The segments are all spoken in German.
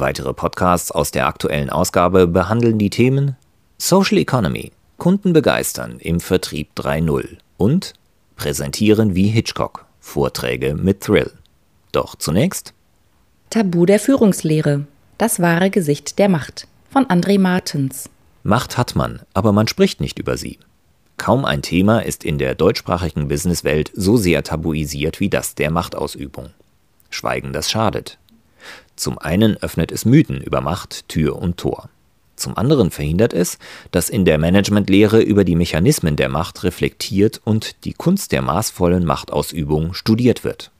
Weitere Podcasts aus der aktuellen Ausgabe behandeln die Themen Social Economy, Kunden begeistern im Vertrieb 3.0 und Präsentieren wie Hitchcock, Vorträge mit Thrill. Doch zunächst Tabu der Führungslehre, das wahre Gesicht der Macht von André Martens. Macht hat man, aber man spricht nicht über sie. Kaum ein Thema ist in der deutschsprachigen Businesswelt so sehr tabuisiert wie das der Machtausübung. Schweigen, das schadet. Zum einen öffnet es Mythen über Macht, Tür und Tor. Zum anderen verhindert es, dass in der Managementlehre über die Mechanismen der Macht reflektiert und die Kunst der maßvollen Machtausübung studiert wird.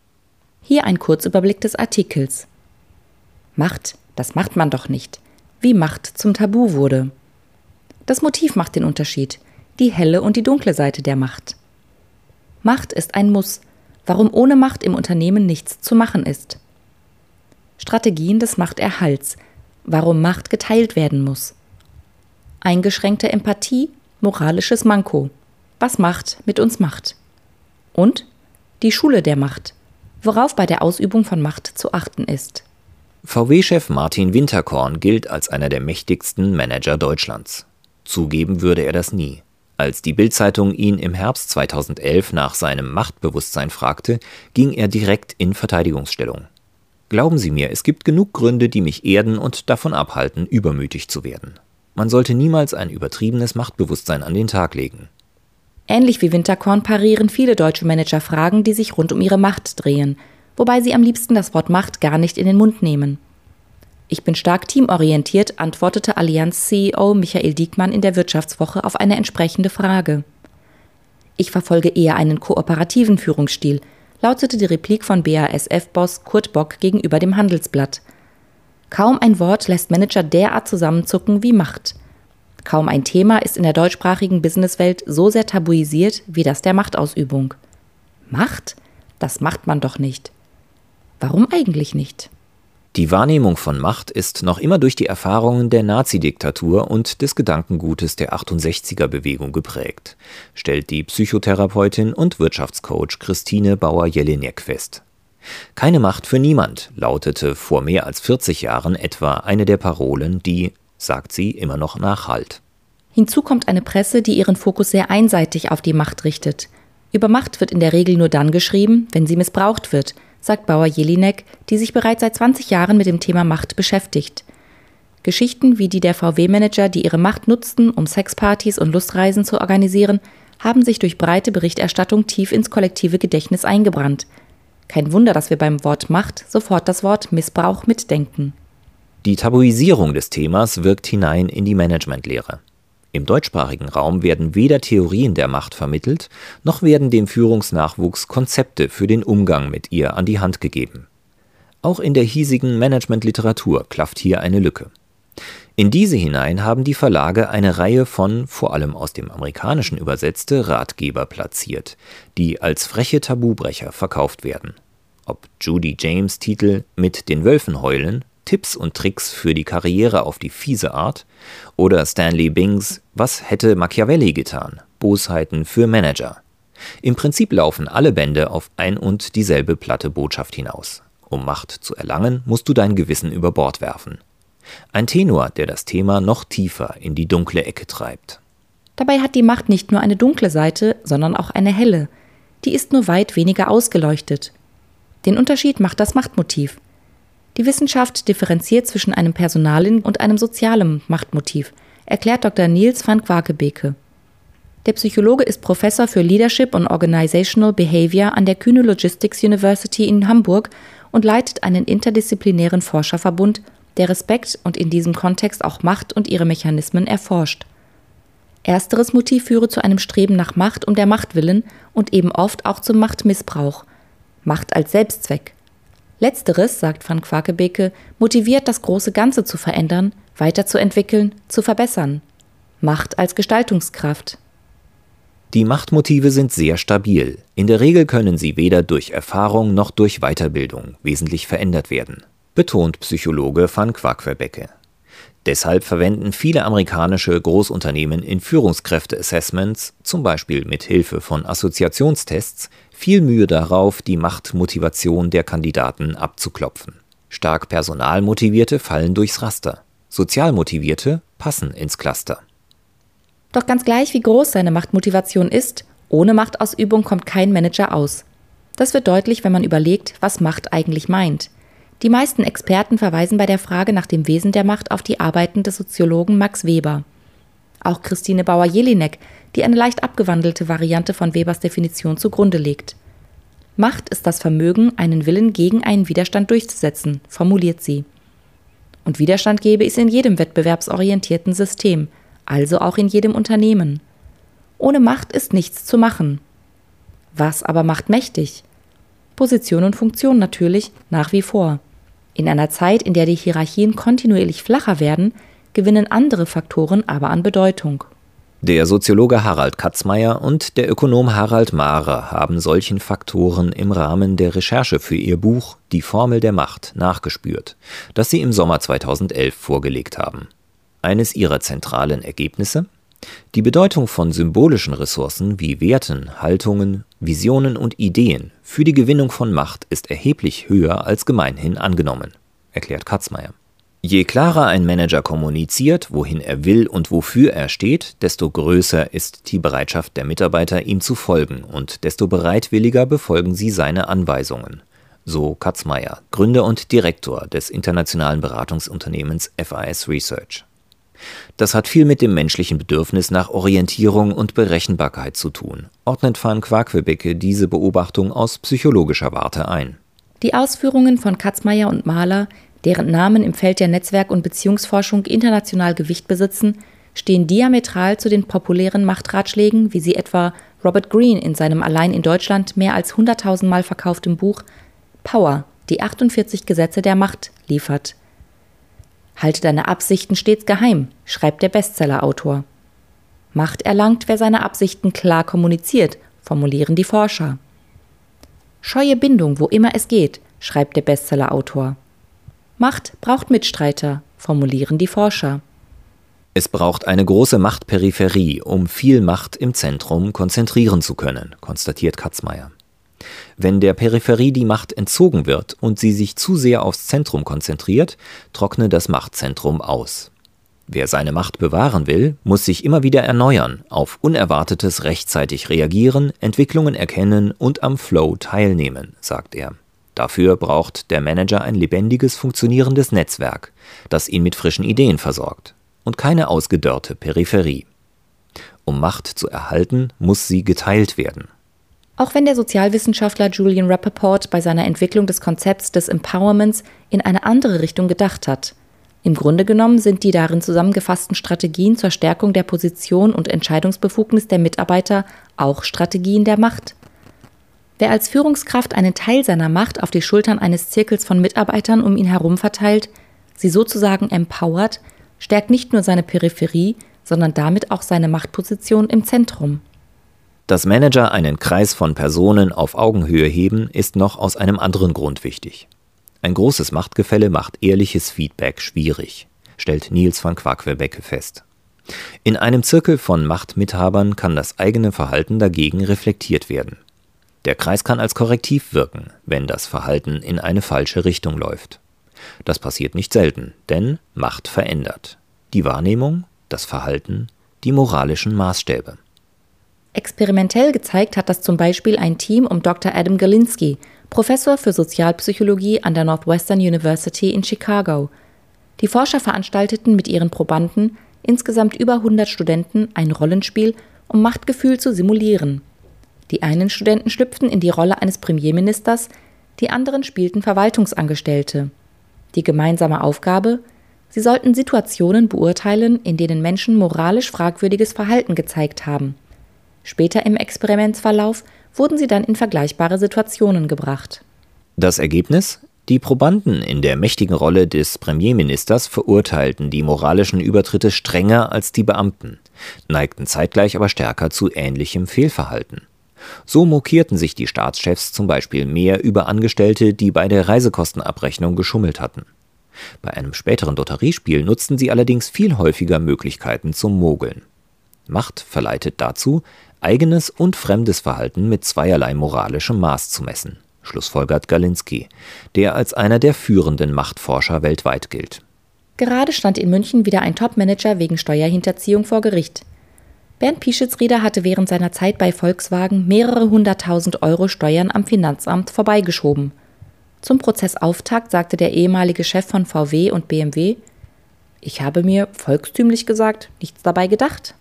Hier ein Kurzüberblick des Artikels. Macht, das macht man doch nicht. Wie Macht zum Tabu wurde. Das Motiv macht den Unterschied, die helle und die dunkle Seite der Macht. Macht ist ein Muss, warum ohne Macht im Unternehmen nichts zu machen ist. Strategien des Machterhalts, warum Macht geteilt werden muss. Eingeschränkte Empathie, moralisches Manko, was Macht mit uns macht. Und die Schule der Macht, worauf bei der Ausübung von Macht zu achten ist. VW-Chef Martin Winterkorn gilt als einer der mächtigsten Manager Deutschlands. Zugeben würde er das nie. Als die Bild-Zeitung ihn im Herbst 2011 nach seinem Machtbewusstsein fragte, ging er direkt in Verteidigungsstellung. Glauben Sie mir, es gibt genug Gründe, die mich erden und davon abhalten, übermütig zu werden. Man sollte niemals ein übertriebenes Machtbewusstsein an den Tag legen. Ähnlich wie Winterkorn parieren viele deutsche Manager Fragen, die sich rund um ihre Macht drehen, wobei sie am liebsten das Wort Macht gar nicht in den Mund nehmen. Ich bin stark teamorientiert, antwortete Allianz-CEO Michael Diekmann in der Wirtschaftswoche auf eine entsprechende Frage. Ich verfolge eher einen kooperativen Führungsstil – lautete die Replik von BASF-Boss Kurt Bock gegenüber dem Handelsblatt. Kaum ein Wort lässt Manager derart zusammenzucken wie Macht. Kaum ein Thema ist in der deutschsprachigen Businesswelt so sehr tabuisiert wie das der Machtausübung. Macht? Das macht man doch nicht. Warum eigentlich nicht? Die Wahrnehmung von Macht ist noch immer durch die Erfahrungen der Nazidiktatur und des Gedankengutes der 68er-Bewegung geprägt, stellt die Psychotherapeutin und Wirtschaftscoach Christine Bauer-Jelinek fest. Keine Macht für niemand lautete vor mehr als 40 Jahren etwa eine der Parolen, die, sagt sie, immer noch nachhalt. Hinzu kommt eine Presse, die ihren Fokus sehr einseitig auf die Macht richtet. Über Macht wird in der Regel nur dann geschrieben, wenn sie missbraucht wird – sagt Bauer Jelinek, die sich bereits seit 20 Jahren mit dem Thema Macht beschäftigt. Geschichten wie die der VW-Manager, die ihre Macht nutzten, um Sexpartys und Lustreisen zu organisieren, haben sich durch breite Berichterstattung tief ins kollektive Gedächtnis eingebrannt. Kein Wunder, dass wir beim Wort Macht sofort das Wort Missbrauch mitdenken. Die Tabuisierung des Themas wirkt hinein in die Managementlehre. Im deutschsprachigen Raum werden weder Theorien der Macht vermittelt, noch werden dem Führungsnachwuchs Konzepte für den Umgang mit ihr an die Hand gegeben. Auch in der hiesigen Managementliteratur klafft hier eine Lücke. In diese hinein haben die Verlage eine Reihe von, vor allem aus dem Amerikanischen übersetzte, Ratgeber platziert, die als freche Tabubrecher verkauft werden. Ob Judy James Titel Mit den Wölfen heulen Tipps und Tricks für die Karriere auf die fiese Art oder Stanley Bings Was hätte Machiavelli getan? Bosheiten für Manager. Im Prinzip laufen alle Bände auf ein und dieselbe platte Botschaft hinaus. Um Macht zu erlangen, musst du dein Gewissen über Bord werfen. Ein Tenor, der das Thema noch tiefer in die dunkle Ecke treibt. Dabei hat die Macht nicht nur eine dunkle Seite, sondern auch eine helle. Die ist nur weit weniger ausgeleuchtet. Den Unterschied macht das Machtmotiv. Die Wissenschaft differenziert zwischen einem personalen und einem sozialen Machtmotiv, erklärt Dr. Niels van Quakebeke. Der Psychologe ist Professor für Leadership and Organizational Behavior an der Kühne Logistics University in Hamburg und leitet einen interdisziplinären Forscherverbund, der Respekt und in diesem Kontext auch Macht und ihre Mechanismen erforscht. Ersteres Motiv führe zu einem Streben nach Macht um der Macht willen und eben oft auch zum Machtmissbrauch. Macht als Selbstzweck. Letzteres, sagt van Quakebeke, motiviert, das große Ganze zu verändern, weiterzuentwickeln, zu verbessern. Macht als Gestaltungskraft. Die Machtmotive sind sehr stabil. In der Regel können sie weder durch Erfahrung noch durch Weiterbildung wesentlich verändert werden, betont Psychologe van Quaquebecke. Deshalb verwenden viele amerikanische Großunternehmen in Führungskräfte-Assessments, zum Beispiel mit Hilfe von Assoziationstests, viel Mühe darauf, die Machtmotivation der Kandidaten abzuklopfen. Stark personalmotivierte fallen durchs Raster. Sozialmotivierte passen ins Cluster. Doch ganz gleich, wie groß seine Machtmotivation ist, ohne Machtausübung kommt kein Manager aus. Das wird deutlich, wenn man überlegt, was Macht eigentlich meint. Die meisten Experten verweisen bei der Frage nach dem Wesen der Macht auf die Arbeiten des Soziologen Max Weber. Auch Christine Bauer-Jelinek, die eine leicht abgewandelte Variante von Webers Definition zugrunde legt. Macht ist das Vermögen, einen Willen gegen einen Widerstand durchzusetzen, formuliert sie. Und Widerstand gebe es in jedem wettbewerbsorientierten System, also auch in jedem Unternehmen. Ohne Macht ist nichts zu machen. Was aber macht mächtig? Position und Funktion natürlich nach wie vor. In einer Zeit, in der die Hierarchien kontinuierlich flacher werden, gewinnen andere Faktoren aber an Bedeutung. Der Soziologe Harald Katzmeier und der Ökonom Harald Mahrer haben solchen Faktoren im Rahmen der Recherche für ihr Buch Die Formel der Macht nachgespürt, das sie im Sommer 2011 vorgelegt haben. Eines ihrer zentralen Ergebnisse? Die Bedeutung von symbolischen Ressourcen wie Werten, Haltungen, Visionen und Ideen für die Gewinnung von Macht ist erheblich höher als gemeinhin angenommen, erklärt Katzmeier. Je klarer ein Manager kommuniziert, wohin er will und wofür er steht, desto größer ist die Bereitschaft der Mitarbeiter, ihm zu folgen und desto bereitwilliger befolgen sie seine Anweisungen. So Katzmeier, Gründer und Direktor des internationalen Beratungsunternehmens FIS Research. Das hat viel mit dem menschlichen Bedürfnis nach Orientierung und Berechenbarkeit zu tun, ordnet van Quaquebecke diese Beobachtung aus psychologischer Warte ein. Die Ausführungen von Katzmeier und Mahler, deren Namen im Feld der Netzwerk- und Beziehungsforschung international Gewicht besitzen, stehen diametral zu den populären Machtratschlägen, wie sie etwa Robert Greene in seinem allein in Deutschland mehr als 100.000 Mal verkauftem Buch Power, die 48 Gesetze der Macht liefert. Halte deine Absichten stets geheim, schreibt der Bestsellerautor. Macht erlangt, wer seine Absichten klar kommuniziert, formulieren die Forscher. Scheue Bindung, wo immer es geht, schreibt der Bestsellerautor. Macht braucht Mitstreiter, formulieren die Forscher. Es braucht eine große Machtperipherie, um viel Macht im Zentrum konzentrieren zu können, konstatiert Katzmeier. Wenn der Peripherie die Macht entzogen wird und sie sich zu sehr aufs Zentrum konzentriert, trockne das Machtzentrum aus. Wer seine Macht bewahren will, muss sich immer wieder erneuern, auf Unerwartetes rechtzeitig reagieren, Entwicklungen erkennen und am Flow teilnehmen, sagt er. Dafür braucht der Manager ein lebendiges, funktionierendes Netzwerk, das ihn mit frischen Ideen versorgt und keine ausgedörrte Peripherie. Um Macht zu erhalten, muss sie geteilt werden. Auch wenn der Sozialwissenschaftler Julian Rappaport bei seiner Entwicklung des Konzepts des Empowerments in eine andere Richtung gedacht hat. Im Grunde genommen sind die darin zusammengefassten Strategien zur Stärkung der Position und Entscheidungsbefugnis der Mitarbeiter auch Strategien der Macht. Wer als Führungskraft einen Teil seiner Macht auf die Schultern eines Zirkels von Mitarbeitern um ihn herum verteilt, sie sozusagen empowert, stärkt nicht nur seine Peripherie, sondern damit auch seine Machtposition im Zentrum. Dass Manager einen Kreis von Personen auf Augenhöhe heben, ist noch aus einem anderen Grund wichtig. Ein großes Machtgefälle macht ehrliches Feedback schwierig, stellt Niels van Quaquebecke fest. In einem Zirkel von Machtmithabern kann das eigene Verhalten dagegen reflektiert werden. Der Kreis kann als Korrektiv wirken, wenn das Verhalten in eine falsche Richtung läuft. Das passiert nicht selten, denn Macht verändert. Die Wahrnehmung, das Verhalten, die moralischen Maßstäbe. Experimentell gezeigt hat das zum Beispiel ein Team um Dr. Adam Galinsky, Professor für Sozialpsychologie an der Northwestern University in Chicago. Die Forscher veranstalteten mit ihren Probanden, insgesamt über 100 Studenten, ein Rollenspiel, um Machtgefühl zu simulieren. Die einen Studenten schlüpften in die Rolle eines Premierministers, die anderen spielten Verwaltungsangestellte. Die gemeinsame Aufgabe, sie sollten Situationen beurteilen, in denen Menschen moralisch fragwürdiges Verhalten gezeigt haben. Später im Experimentsverlauf wurden sie dann in vergleichbare Situationen gebracht. Das Ergebnis? Die Probanden in der mächtigen Rolle des Premierministers verurteilten die moralischen Übertritte strenger als die Beamten, neigten zeitgleich aber stärker zu ähnlichem Fehlverhalten. So mokierten sich die Staatschefs zum Beispiel mehr über Angestellte, die bei der Reisekostenabrechnung geschummelt hatten. Bei einem späteren Lotteriespiel nutzten sie allerdings viel häufiger Möglichkeiten zum Mogeln. Macht verleitet dazu, eigenes und fremdes Verhalten mit zweierlei moralischem Maß zu messen, schlussfolgert Galinski, der als einer der führenden Machtforscher weltweit gilt. Gerade stand in München wieder ein Topmanager wegen Steuerhinterziehung vor Gericht. Bernd Pischitz-Rieder hatte während seiner Zeit bei Volkswagen mehrere hunderttausend Euro Steuern am Finanzamt vorbeigeschoben. Zum Prozessauftakt sagte der ehemalige Chef von VW und BMW, ich habe mir, volkstümlich gesagt, nichts dabei gedacht.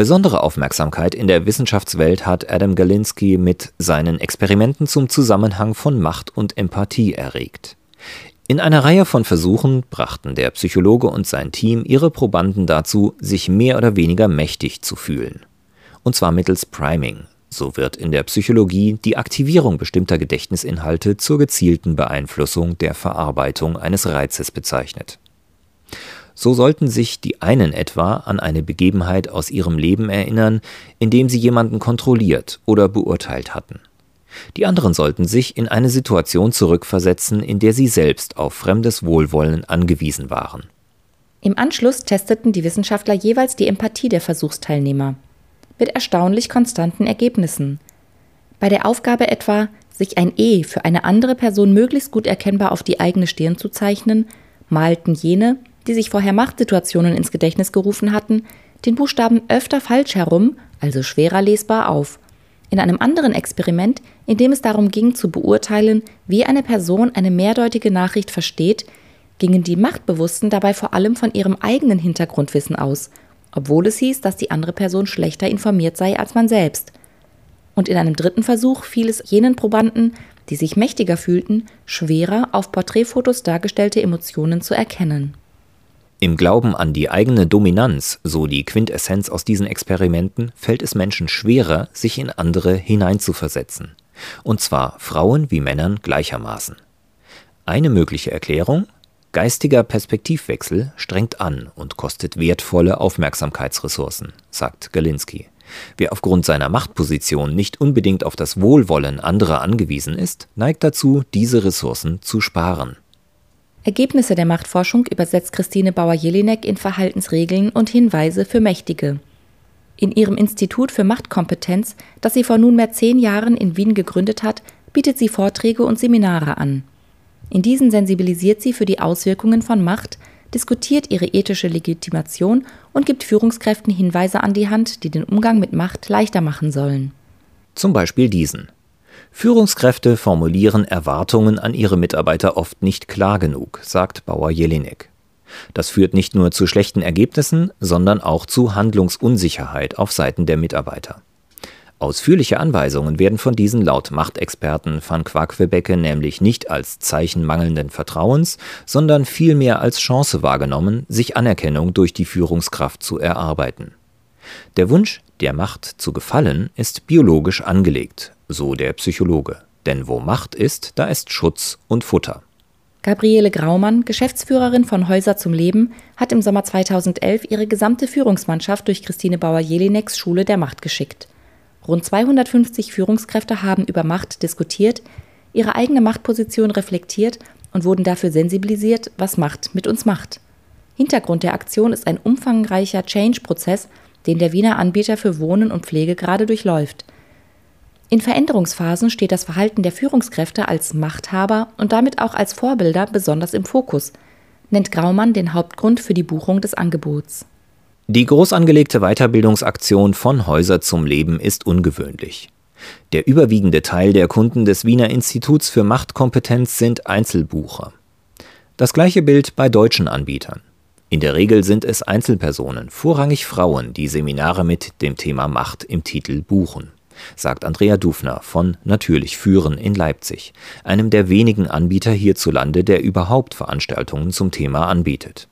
Besondere Aufmerksamkeit in der Wissenschaftswelt hat Adam Galinsky mit seinen Experimenten zum Zusammenhang von Macht und Empathie erregt. In einer Reihe von Versuchen brachten der Psychologe und sein Team ihre Probanden dazu, sich mehr oder weniger mächtig zu fühlen. Und zwar mittels Priming. So wird in der Psychologie die Aktivierung bestimmter Gedächtnisinhalte zur gezielten Beeinflussung der Verarbeitung eines Reizes bezeichnet. So sollten sich die einen etwa an eine Begebenheit aus ihrem Leben erinnern, indem sie jemanden kontrolliert oder beurteilt hatten. Die anderen sollten sich in eine Situation zurückversetzen, in der sie selbst auf fremdes Wohlwollen angewiesen waren. Im Anschluss testeten die Wissenschaftler jeweils die Empathie der Versuchsteilnehmer. Mit erstaunlich konstanten Ergebnissen. Bei der Aufgabe etwa, sich ein E für eine andere Person möglichst gut erkennbar auf die eigene Stirn zu zeichnen, malten jene, die sich vorher Machtsituationen ins Gedächtnis gerufen hatten, den Buchstaben öfter falsch herum, also schwerer lesbar, auf in einem anderen Experiment, in dem es darum ging zu beurteilen, wie eine Person eine mehrdeutige Nachricht versteht, gingen die Machtbewussten dabei vor allem von ihrem eigenen Hintergrundwissen aus, obwohl es hieß, dass die andere Person schlechter informiert sei als man selbst. Und in einem dritten Versuch fiel es jenen Probanden, die sich mächtiger fühlten, schwerer auf Porträtfotos dargestellte Emotionen zu erkennen. Im Glauben an die eigene Dominanz, so die Quintessenz aus diesen Experimenten, fällt es Menschen schwerer, sich in andere hineinzuversetzen. Und zwar Frauen wie Männern gleichermaßen. Eine mögliche Erklärung? Geistiger Perspektivwechsel strengt an und kostet wertvolle Aufmerksamkeitsressourcen, sagt Galinski. Wer aufgrund seiner Machtposition nicht unbedingt auf das Wohlwollen anderer angewiesen ist, neigt dazu, diese Ressourcen zu sparen. Ergebnisse der Machtforschung übersetzt Christine Bauer-Jelinek in Verhaltensregeln und Hinweise für Mächtige. In ihrem Institut für Machtkompetenz, das sie vor nunmehr zehn Jahren in Wien gegründet hat, bietet sie Vorträge und Seminare an. In diesen sensibilisiert sie für die Auswirkungen von Macht, diskutiert ihre ethische Legitimation und gibt Führungskräften Hinweise an die Hand, die den Umgang mit Macht leichter machen sollen. Zum Beispiel diesen. Führungskräfte formulieren Erwartungen an ihre Mitarbeiter oft nicht klar genug, sagt Bauer-Jelinek. Das führt nicht nur zu schlechten Ergebnissen, sondern auch zu Handlungsunsicherheit auf Seiten der Mitarbeiter. Ausführliche Anweisungen werden von diesen laut Machtexperten van Quaquebecke nämlich nicht als Zeichen mangelnden Vertrauens, sondern vielmehr als Chance wahrgenommen, sich Anerkennung durch die Führungskraft zu erarbeiten. Der Wunsch, der Macht zu gefallen, ist biologisch angelegt, so der Psychologe. Denn wo Macht ist, da ist Schutz und Futter. Gabriele Graumann, Geschäftsführerin von Häuser zum Leben, hat im Sommer 2011 ihre gesamte Führungsmannschaft durch Christine Bauer-Jelineks Schule der Macht geschickt. Rund 250 Führungskräfte haben über Macht diskutiert, ihre eigene Machtposition reflektiert und wurden dafür sensibilisiert, was Macht mit uns macht. Hintergrund der Aktion ist ein umfangreicher Change-Prozess, den der Wiener Anbieter für Wohnen und Pflege gerade durchläuft. In Veränderungsphasen steht das Verhalten der Führungskräfte als Machthaber und damit auch als Vorbilder besonders im Fokus, nennt Graumann den Hauptgrund für die Buchung des Angebots. Die groß angelegte Weiterbildungsaktion von Häuser zum Leben ist ungewöhnlich. Der überwiegende Teil der Kunden des Wiener Instituts für Machtkompetenz sind Einzelbucher. Das gleiche Bild bei deutschen Anbietern. In der Regel sind es Einzelpersonen, vorrangig Frauen, die Seminare mit dem Thema Macht im Titel buchen sagt Andrea Dufner von Natürlich Führen in Leipzig, einem der wenigen Anbieter hierzulande, der überhaupt Veranstaltungen zum Thema anbietet.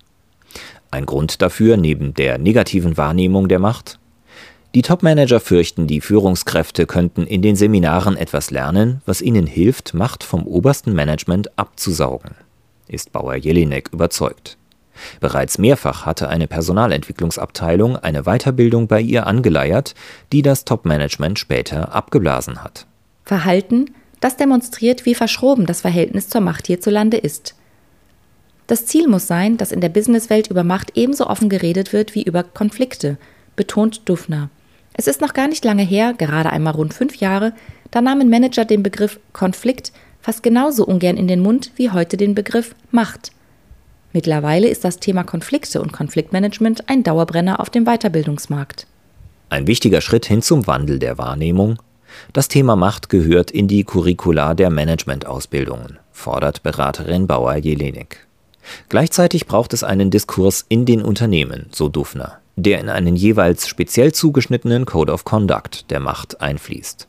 Ein Grund dafür neben der negativen Wahrnehmung der Macht? Die Topmanager fürchten, die Führungskräfte könnten in den Seminaren etwas lernen, was ihnen hilft, Macht vom obersten Management abzusaugen. Ist Bauer Jelinek überzeugt. Bereits mehrfach hatte eine Personalentwicklungsabteilung eine Weiterbildung bei ihr angeleiert, die das Topmanagement später abgeblasen hat. Verhalten, das demonstriert, wie verschroben das Verhältnis zur Macht hierzulande ist. Das Ziel muss sein, dass in der Businesswelt über Macht ebenso offen geredet wird wie über Konflikte, betont Dufner. Es ist noch gar nicht lange her, gerade einmal rund fünf Jahre, da nahmen Manager den Begriff Konflikt fast genauso ungern in den Mund wie heute den Begriff Macht. Mittlerweile ist das Thema Konflikte und Konfliktmanagement ein Dauerbrenner auf dem Weiterbildungsmarkt. Ein wichtiger Schritt hin zum Wandel der Wahrnehmung. Das Thema Macht gehört in die Curricula der Managementausbildungen, fordert Beraterin Bauer-Jelenik. Gleichzeitig braucht es einen Diskurs in den Unternehmen, so Dufner, der in einen jeweils speziell zugeschnittenen Code of Conduct der Macht einfließt.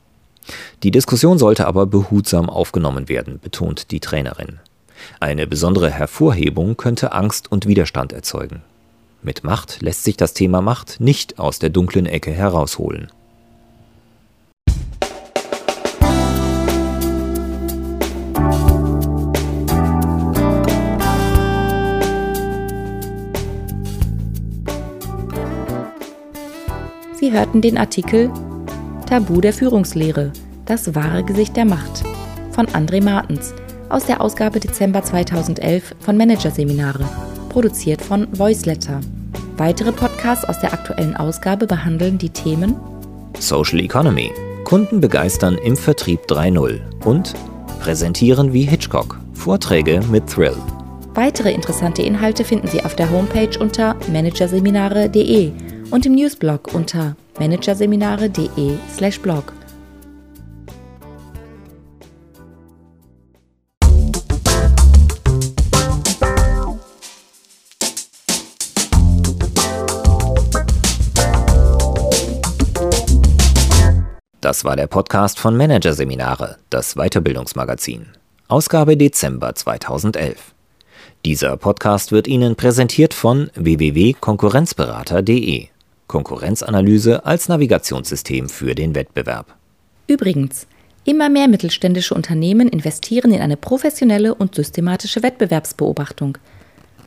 Die Diskussion sollte aber behutsam aufgenommen werden, betont die Trainerin. Eine besondere Hervorhebung könnte Angst und Widerstand erzeugen. Mit Macht lässt sich das Thema Macht nicht aus der dunklen Ecke herausholen. Sie hörten den Artikel Tabu der Führungslehre, das wahre Gesicht der Macht von André Martens aus der Ausgabe Dezember 2011 von Managerseminare, produziert von Voiceletter. Weitere Podcasts aus der aktuellen Ausgabe behandeln die Themen Social Economy, Kunden begeistern im Vertrieb 3.0 und Präsentieren wie Hitchcock, Vorträge mit Thrill. Weitere interessante Inhalte finden Sie auf der Homepage unter managerseminare.de und im Newsblog unter managerseminare.de/blog. Das war der Podcast von Managerseminare, das Weiterbildungsmagazin. Ausgabe Dezember 2011. Dieser Podcast wird Ihnen präsentiert von www.konkurrenzberater.de. Konkurrenzanalyse als Navigationssystem für den Wettbewerb. Übrigens, immer mehr mittelständische Unternehmen investieren in eine professionelle und systematische Wettbewerbsbeobachtung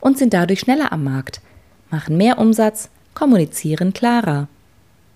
und sind dadurch schneller am Markt, machen mehr Umsatz, kommunizieren klarer.